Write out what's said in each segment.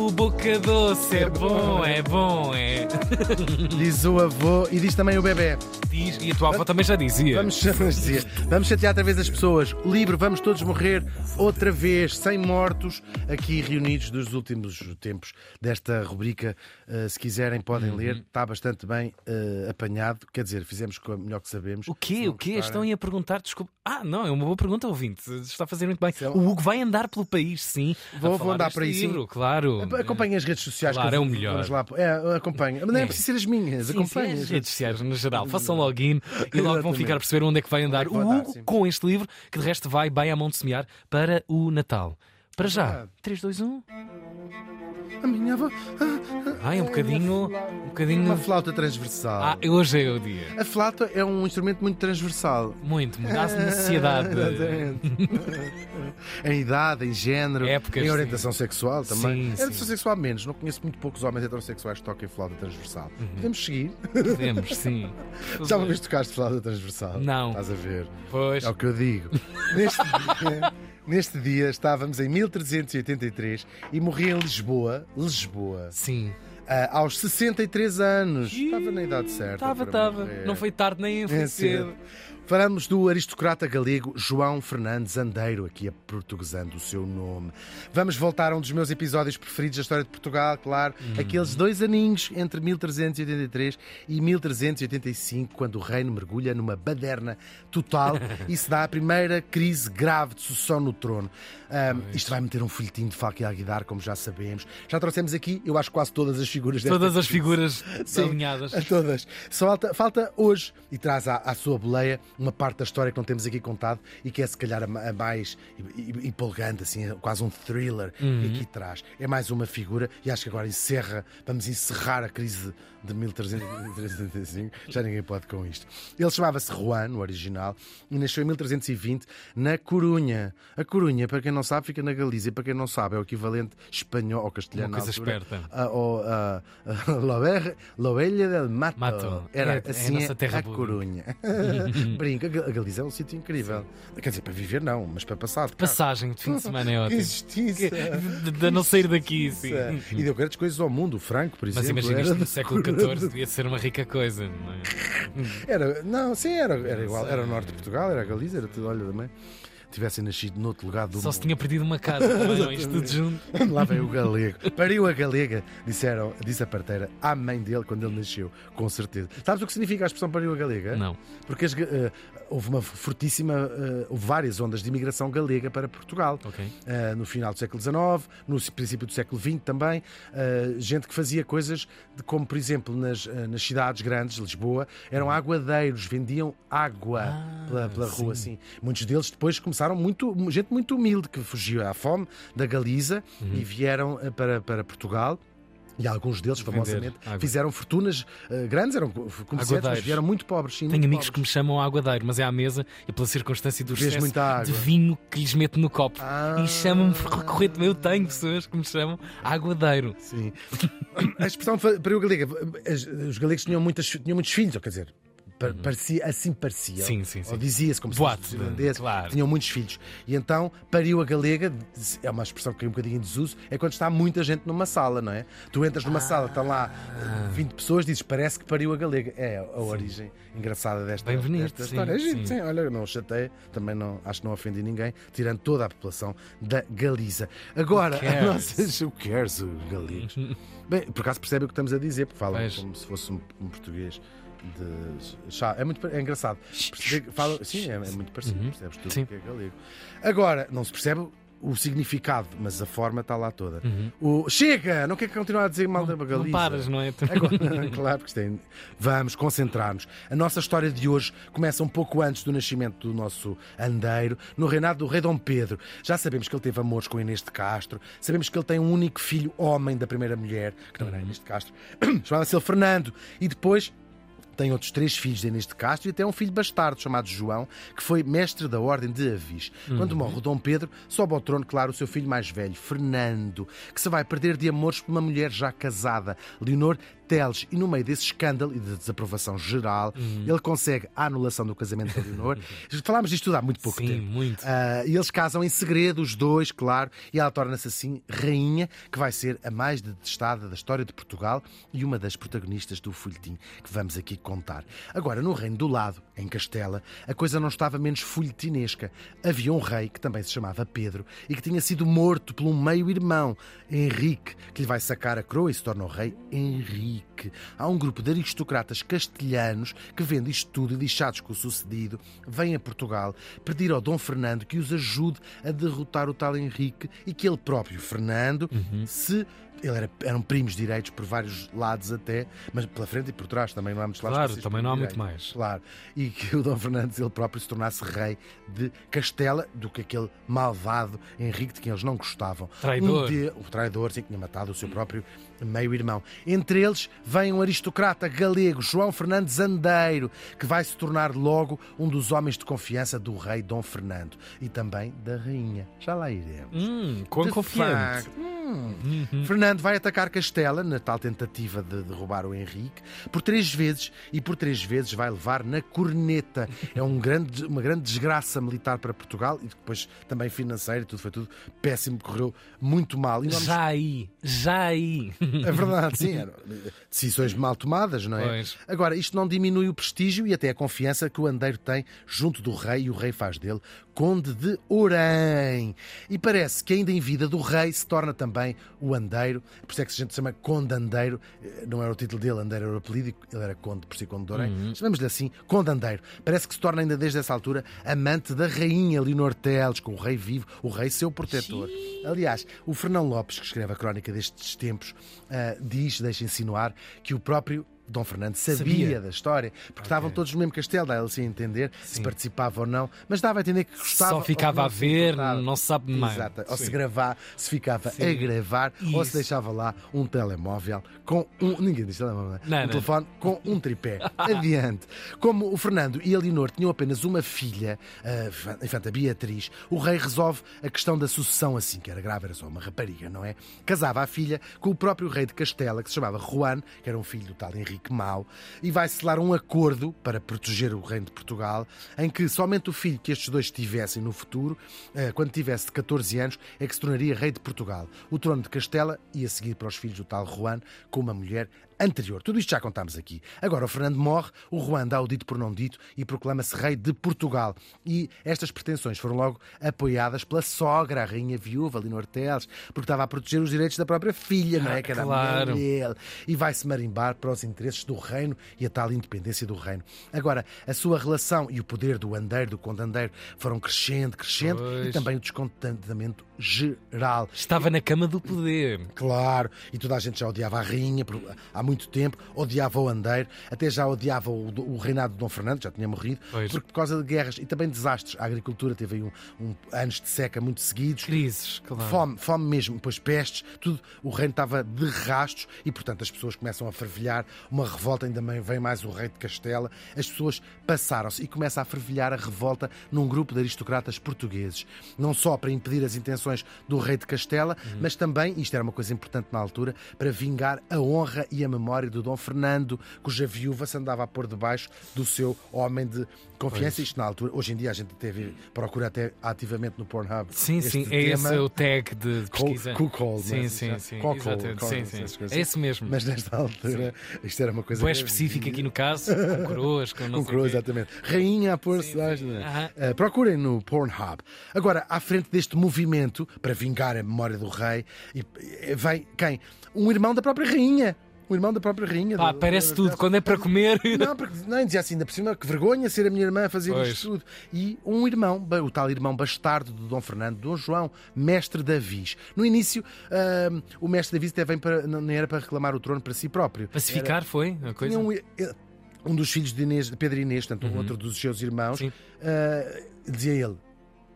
O boca doce é bom, é bom, é. Diz o avô e diz também o bebê. Diz, e a tua avó também já dizia. Vamos, dizer, vamos chatear outra vez as pessoas. O livro Vamos Todos Morrer outra vez, sem mortos, aqui reunidos dos últimos tempos desta rubrica. Uh, se quiserem, podem Uhum. ler. Está bastante bem uh, apanhado. Quer dizer, fizemos com o melhor que sabemos. O quê? O quê? gostarem- Estão aí a perguntar, desculpa. Ah, não, é uma boa pergunta, ouvinte. Está a fazer muito bem. Isso um- O Hugo vai andar pelo país, sim. Vou- vou andar deste por aí, sim. livro, Claro. Acompanhem as redes sociais. Claro, que é o melhor. Vamos lá. É, acompanhem. Mas não é É. preciso ser as minhas. Sim, sim, as redes sociais no geral. Façam login e logo vão ficar a perceber onde é que vai andar que o Hugo com este livro, que de resto vai bem à mão de semear para o Natal. Para já. verdade. 3, 2, 1. A minha avó. Ai, um bocadinho. Um bocadinho. Uma flauta transversal. Ah, hoje é o dia. A flauta é um instrumento muito transversal. Muito, muito. Há necessidade. Exatamente. em idade, em género, Épocas, em orientação sexual também. Sim, orientação sim. sexual menos. Não conheço muito poucos homens heterossexuais que toquem flauta transversal. Uhum. Podemos seguir. Podemos, sim. Já uma vez tocaste flauta transversal? Não. Estás a ver? Pois. É o que eu digo. Neste dia, neste dia estávamos em 1383 e morri em Lisboa, Lisboa, Sim. Ah, aos 63 anos. Estava na idade certa. Estava, estava. morrer. Não foi tarde nem foi É cedo. cedo. Falamos do aristocrata galego João Fernandes Andeiro, aqui a portuguesando o seu nome. Vamos voltar a um dos meus episódios preferidos da história de Portugal, claro, Uhum. aqueles dois aninhos entre 1383 e 1385, quando o reino mergulha numa baderna total e se dá a primeira crise grave de sucessão no trono. Ahm, isto vai meter um folhetim de Falque e Aguidar, como já sabemos. Já trouxemos aqui, eu acho, quase todas as figuras desta Todas as figuras Sim, alinhadas. A todas. Só falta, falta hoje, e traz à, à sua boleia uma parte da história que não temos aqui contado e que é se calhar a, a mais e- e- empolgante, assim, quase um thriller Uhum. que aqui traz. É mais uma figura e acho que agora encerra, vamos encerrar a crise de 1335. Já ninguém pode com isto. Ele chamava-se Juan, no original, e nasceu em 1320 na Corunha. A Corunha, para quem não sabe, fica na Galícia. Para quem não sabe, é o equivalente espanhol ou castelhano. Uma coisa altura, esperta. a- a- a Lobe- Lobelia del Mato. Mato. Era É- é a assim terra a. Corunha. Brinca, a Galiza é um sítio incrível. Quer dizer, para viver não, mas para passar de. Passagem de fim de semana é Que ótimo. justiça! De, de não sair daqui, sim. E deu grandes coisas ao mundo. O Franco, por Mas exemplo. imagina isto no século. XIV, devia ser uma rica coisa, não é? Era, não, sim, era, era igual. Era o norte de Portugal, era a Galiza, era tudo, olha também. Tivessem nascido noutro lugar do Só se mundo. tinha perdido uma casa não é? Isto tudo junto. Lá vem o galego. Pariu a galega, disseram, disse a parteira à mãe dele quando ele nasceu, com certeza. Sabes o que significa a expressão pariu a galega? Não. Porque as eh, houve uma fortíssima, eh, houve várias ondas de imigração galega para Portugal. Ok. Eh, no final do século XIX, no princípio do século XX também, gente que fazia coisas de- como, por exemplo, nas, nas cidades grandes, Lisboa, eram aguadeiros, vendiam água Ah, pela, pela rua, assim. Muitos deles depois começaram muito, gente muito humilde, que fugiu à fome da Galiza Uhum. e vieram eh, para, para Portugal. E alguns deles, famosamente, fizeram fortunas eh, grandes, eram comerciantes, mas vieram muito pobres. Sim, Tenho muito amigos que pobres. me chamam aguadeiro, mas é à mesa e pela circunstância do Vês excesso de vinho que lhes meto no copo. Ah. E chamam-me recorrentemente. Eu tenho pessoas que me chamam aguadeiro. Sim. A expressão para o galega, as- os galegos tinham, muitas, tinham muitos filhos, ou quer dizer, parecia, assim parecia. Sim, sim, sim. Ou dizia-se como Boato, se fosse irlandês, claro. tinham muitos filhos. E então pariu a galega, é uma expressão que é um bocadinho em desuso, é quando está muita gente numa sala, não é? Tu entras numa sala, estão lá Ah. eh, 20 pessoas, dizes parece que pariu a galega. É a origem engraçada desta, Bem bonito, desta sim, história. É giro, sim. sim. Olha, não chatei, também não, acho que não ofendi ninguém, tirando toda a população da Galiza. Agora, Who cares? a nossa, o cares, os galegos? Bem, por acaso percebe o que estamos a dizer, porque falam como se fosse um, um português de chá. É muito é engraçado. Fala- sim, é, é muito parecido, percebes tudo Sim. que é galego. Agora, não se percebe o significado, mas a forma está lá toda. Uhum. O, chega! Não quer continuar a dizer mal da Galiza? Não paras, não é? Agora, claro, porque isto é- vamos concentrar-nos. A nossa história de hoje começa um pouco antes do nascimento do nosso andeiro, no reinado do rei Dom Pedro. Já sabemos que ele teve amores com Inês de Castro, sabemos que ele tem um único filho, homem da primeira mulher, que não era Inês de Castro, chamava-se ele Fernando, e depois tem outros três filhos de Inês de Castro e até um filho bastardo chamado João, que foi mestre da Ordem de Avis. Quando morre o Dom Pedro, sobe ao trono, claro, o seu filho mais velho, Fernando, que se vai perder de amores por uma mulher já casada, Leonor Teles, e no meio desse escândalo e de desaprovação geral, ele consegue a anulação do casamento da Leonor. Falámos disto tudo há muito pouco Sim, tempo. muito. Ah, e eles casam em segredo, os dois, claro, e ela torna-se assim rainha, que vai ser a mais detestada da história de Portugal e uma das protagonistas do folhetim que vamos aqui contar. Agora, no reino do lado, em Castela, a coisa não estava menos folhetinesca. Havia um rei que também se chamava Pedro e que tinha sido morto por um meio-irmão, Henrique, que lhe vai sacar a coroa e se torna o rei Henrique. y Há um grupo de aristocratas castelhanos que, vendo isto tudo e lixados com o sucedido, vêm a Portugal pedir ao Dom Fernando que os ajude a derrotar o tal Henrique e que ele próprio, Fernando, se. Ele era, eram primos direitos por vários lados até, mas pela frente e por trás também não há muitos lados. Claro, também não há muito mais. Claro. E que o Dom Fernandes ele próprio se tornasse rei de Castela do que aquele malvado Henrique de quem eles não gostavam. Traidor. Um de- o traidor, sim, que tinha matado o seu próprio meio-irmão. Entre eles vem um aristocrata galego, João Fernandes Andeiro, que vai se tornar logo um dos homens de confiança do rei Dom Fernando e também da rainha. Já lá iremos. Hum, quão De confiante. facto. Hum. Fernando vai atacar Castela na tal tentativa de derrubar o Henrique por três vezes e por três vezes vai levar na corneta. É um grande, uma grande desgraça militar para Portugal e depois também financeira, tudo foi tudo péssimo, correu muito mal. E nós- Já aí, já aí. é verdade, sim. Eram decisões mal tomadas, não é? Pois. Agora, isto não diminui o prestígio e até a confiança que o Andeiro tem junto do rei e o rei faz dele Conde de Orém. E parece que ainda em vida do rei se torna também o Andeiro. Por isso é que a gente se chama Conde Andeiro. Eh, Não era o título dele, Andeiro era o apelido, ele era Conde por si, Conde de Orém. Chamamos-lhe assim, Conde Andeiro. Parece que se torna ainda desde essa altura amante da rainha Leonor Teles, com o rei vivo, o rei seu protetor. Aliás, o Fernão Lopes, que escreve a crónica destes tempos, ah, diz, deixa insinuar, que o próprio Dom Fernando sabia, Sabia. da história, porque estavam todos no mesmo castelo, dá ele sem entender se Sim. participava ou não, mas dava a entender que gostava. Só ficava a se ver, não se sabe mais. Exato. Ou se Sim. gravar, se ficava Sim. a gravar, ou se Isso. deixava lá um telemóvel com um. Ninguém diz telemóvel, Não, um não. telefone com um tripé. Adiante. Como o Fernando e a Leonor tinham apenas uma filha, a infanta Beatriz, o rei resolve a questão da sucessão assim, que era grave, era só uma rapariga, não é? Casava a filha com o próprio rei de Castela, que se chamava Juan, que era um filho do tal Henrique Mau, e vai selar um acordo para proteger o reino de Portugal, em que somente o filho que estes dois tivessem no futuro, eh, quando tivesse de 14 anos, é que se tornaria rei de Portugal. O trono de Castela ia seguir para os filhos do tal Juan com uma mulher anterior. Tudo isto já contámos aqui. Agora o Fernando morre, o Juan dá o dito por não dito e proclama-se rei de Portugal. E estas pretensões foram logo apoiadas pela sogra, a rainha viúva, Leonor Teles, porque estava a proteger os direitos da própria filha, não é? Ah, Que era claro. mulher dele. E vai-se marimbar para os interesses do reino e a tal independência do reino. Agora, a sua relação e o poder do andeiro, do condandeiro, foram crescendo, crescendo e Pois. também o descontentamento geral. Estava na cama do poder. Claro, e toda a gente já odiava a rainha há muito tempo, odiava o Andeiro, até já odiava o, o reinado de Dom Fernando, já tinha morrido, Pois. porque por causa de guerras e também desastres. A agricultura teve aí um, um- anos de seca muito seguidos. Crises, claro. Fome, fome mesmo, depois pestes, tudo. O reino estava de rastos e, portanto, as pessoas começam a fervilhar. Uma revolta, ainda bem vem mais o rei de Castela. As pessoas passaram-se e começa a fervilhar a revolta num grupo de aristocratas portugueses. Não só para impedir as intenções do rei de Castela, mas também, isto era uma coisa importante na altura, para vingar a honra e a memória do Dom Fernando, cuja viúva se andava a pôr debaixo do seu homem de confiança. Isto na altura, hoje em dia a gente vê, procura até ativamente no Pornhub. Sim, sim, é esse o tag de pesquisa. Cuckold, sim, é? sim, sim. Cuckold, Sim, sim. coisas. É esse mesmo. Mas nesta altura, isto era uma coisa. Boa específica aqui no caso, com coroas, com não Com exatamente. Rainha a pôr-se. Sim, sim. Uh, procurem no Pornhub. Agora, à frente deste movimento, para vingar a memória do rei, e- vem quem? Um irmão da própria rainha. Um irmão da própria rainha. Pá, do- parece do- tudo. Quando é para comer. Não, porque não dizia assim, ainda por cima, que vergonha ser a minha irmã a fazer Pois. isto tudo. E um irmão, o tal irmão bastardo do Dom Fernando, Dom João, mestre Davis. No início, ahm, o mestre Davis até vem para, não nem era para reclamar o trono para si próprio. Pacificar foi a coisa. Um, eh, um dos filhos de, Inês, de Pedro Inês, portanto, um outro dos seus irmãos, ah, dizia ele: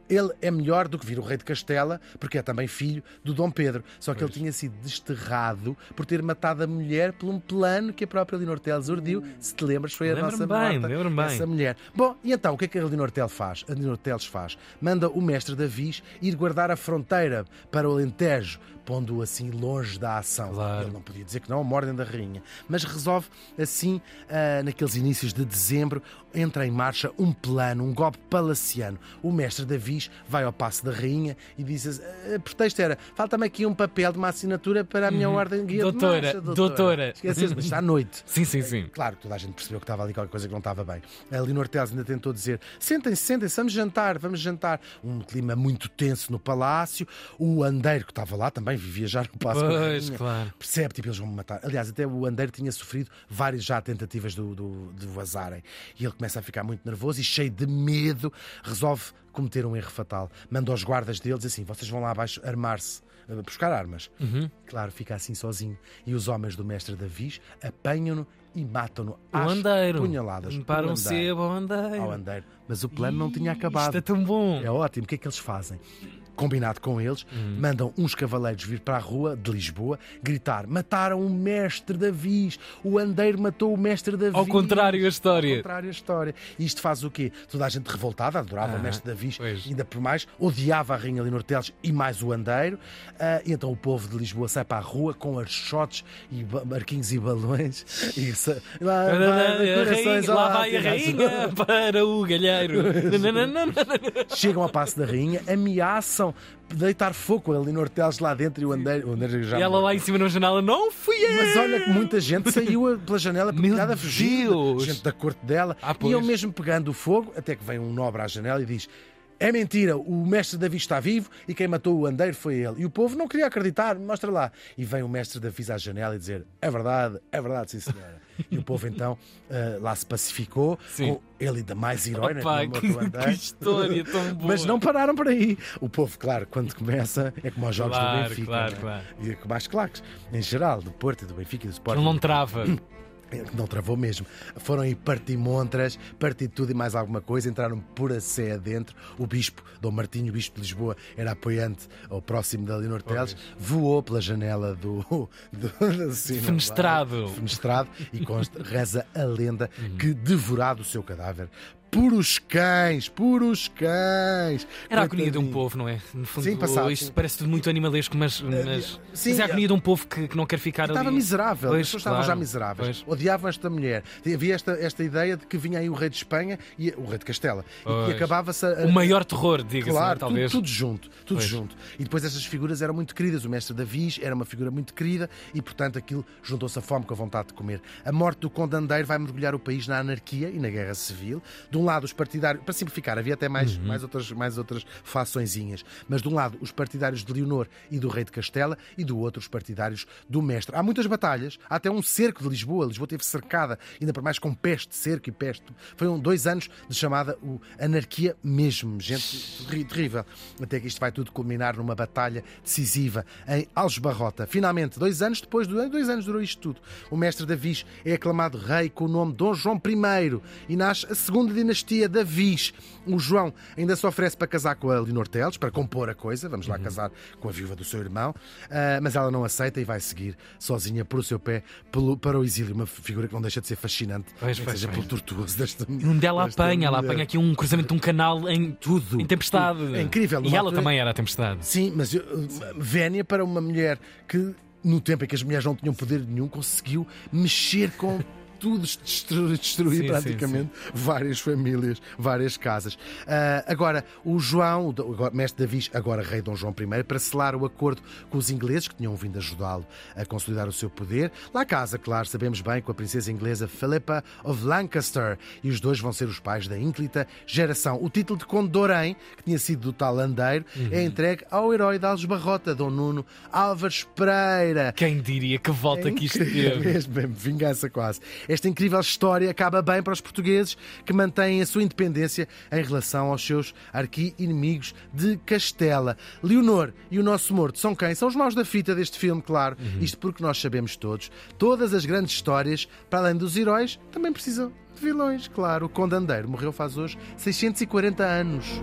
ele é melhor do que vir o rei de Castela, porque é também filho do Dom Pedro. Só que ele tinha sido desterrado por ter matado a mulher por um plano que a própria Leonor Teles urdiu. Se te lembras, foi a nossa bem, morta, lembro-me bem. essa mulher. Bom, e então, o que é que a Leonor Teles faz? A Leonor Teles faz? Manda o mestre Davis ir guardar a fronteira para o Alentejo, pondo-o assim longe da ação. Claro. Ele não podia dizer que não, uma ordem da rainha. Mas resolve assim, ah, naqueles inícios de dezembro, entra em marcha um plano, um golpe palaciano. O mestre Davis vai ao passo da rainha e diz: a pretexto era, falta-me aqui um papel de uma assinatura para a minha ordem guia Doutora, de marcha, doutora. Esqueceste, mas está à noite. Sim, sim, sim. Claro, toda a gente percebeu que estava ali qualquer coisa que não estava bem. A Leonor Teles ainda tentou dizer: sentem-se, sentem-se, vamos jantar, vamos jantar. Um clima muito tenso no palácio. O andeiro que estava lá também vivia já no a Pois, claro. Percebe, tipo, eles vão me matar. Aliás, até o Andeiro tinha sofrido várias já tentativas do, do- de vazarem. E ele começa a ficar muito nervoso e cheio de medo, resolve cometer um erro fatal. Manda aos guardas deles assim: vocês vão lá abaixo armar-se. eh, Buscar armas. Uhum. Claro, fica assim sozinho. E os homens do mestre Davis apanham-no e matam-no às andeiro. punhaladas. Sebo ao andeiro. Ao andeiro. Mas o plano não tinha acabado. Isto é tão bom. É ótimo. O que é que eles fazem? Combinado com eles, mandam uns cavaleiros vir para a rua de Lisboa gritar: mataram o mestre Davis, o andeiro matou o mestre Davis. Ao contrário a história. Ao contrário a história. E isto faz o quê? Toda a gente revoltada, adorava Ah, o mestre Davis, pois. ainda por mais, odiava a Rainha Leonor Teles e mais o andeiro. E então o povo de Lisboa sai para a rua com archotes e ba- marquinhos e balões. E sa- lá, vai, A rainha- lá alto vai a rainha para o galheiro. Chegam ao passo da rainha, ameaçam deitar fogo a Leonor Teles lá dentro e o andeiro, o andeiro já E ela lá em cima na janela, não fui eu! Mas olha que muita gente saiu pela janela fugiu. Deus! Gente da corte dela. Ah, e ele mesmo pegando o fogo, até que vem um nobre à janela e diz. É mentira, o mestre Davi está vivo e quem matou o andeiro foi ele. E o povo não queria acreditar, mostra lá. E vem o mestre Davi à janela e dizer: É verdade, é verdade, sim senhora. E o povo então ah, lá se pacificou, Sim. com ele ainda mais herói, né, Opa, que não que, que história tão boa. Mas não pararam por aí. O povo, claro, quando começa, é como aos jogos Claro, do Benfica. claro, né? claro. E como às claques, em geral, do Porto, e do Benfica e do Sporting. Ele não trava. Não travou mesmo. Foram aí partir montras, partir tudo e mais alguma coisa. Entraram por a sé adentro. O bispo, Dom Martinho, o bispo de Lisboa, era apoiante ao próximo da Leonor Teles, voou pela janela do. do, do cinema, Fenestrado. lá, fenestrado e consta, reza a lenda Uhum. que devorado o seu cadáver por os cães, por os cães. Era a agonia de um povo, não é? No fundo, Sim, passado, isto sim. parece tudo muito animalesco, mas, mas, sim, mas é a é- agonia de um povo que, que não quer ficar Estava ali. miserável, Pois, as pessoas estavam claro, já miseráveis. pois. Odiavam esta mulher. Havia esta, esta ideia de que vinha aí o rei de Espanha e o rei de Castela. E que acabava-se a, O maior terror, diga-se, é? Claro, tudo, talvez. tudo junto, tudo Pois. junto. E depois estas figuras eram muito queridas. O mestre Davis era uma figura muito querida e, portanto, aquilo juntou-se a fome com a vontade de comer. A morte do Conde Andeiro vai mergulhar o país na anarquia e na guerra civil. De um lado, os partidários, para simplificar, havia até mais, Uhum. mais, outras, mais outras façõezinhas. Mas de um lado, os partidários de Leonor e do rei de Castela e do outro, os partidários do mestre. Há muitas batalhas, há até um cerco de Lisboa. Lisboa teve cercada, ainda por mais com peste, cerco e peste. Foram dois anos de chamada o anarquia mesmo, gente terrível. Até que isto vai tudo culminar numa batalha decisiva em Algebarrota. Finalmente, dois anos depois, do- dois anos durou isto tudo. O mestre Davis é aclamado rei com o nome Dom João I e nasce a segunda dinastia Davis. O João ainda se oferece para casar com a Leonor Teles, para compor a coisa, vamos lá casar com a viúva do seu irmão, ah, mas ela não aceita e vai seguir sozinha por o seu pé pelo- para o exílio. Uma figura que não deixa de ser fascinante, Pois, pois, seja pelo tortuoso desta onde ela desta apanha, ela apanha aqui um cruzamento de um canal em Tudo, em tempestade. É incrível, E ela altura- também era a tempestade. Sim, mas eu- vénia para uma mulher que, no tempo em que as mulheres não tinham poder nenhum, conseguiu mexer com. Tudo destruir, destruir Sim, praticamente várias famílias, várias casas. Ah, agora, o João, o mestre Davis, agora rei Dom João I, para selar o acordo com os ingleses que tinham vindo ajudá-lo a consolidar o seu poder, lá casa, claro, sabemos bem, com a princesa inglesa Philippa of Lancaster, e os dois vão ser os pais da ínclita geração. O título de Conde de Orém, que tinha sido do tal Landeiro, é entregue ao herói da Algebarrota, Dom Nuno Álvares Pereira. Quem diria que volta que isto teve? mesmo, mesmo, vingança quase. Esta incrível história acaba bem para os portugueses que mantêm a sua independência em relação aos seus arqui-inimigos de Castela. Leonor e o nosso morto são quem? São os maus da fita deste filme, claro. Isto porque nós sabemos todos. Todas as grandes histórias, para além dos heróis, também precisam de vilões, claro. O Conde Andeiro morreu faz hoje 640 anos.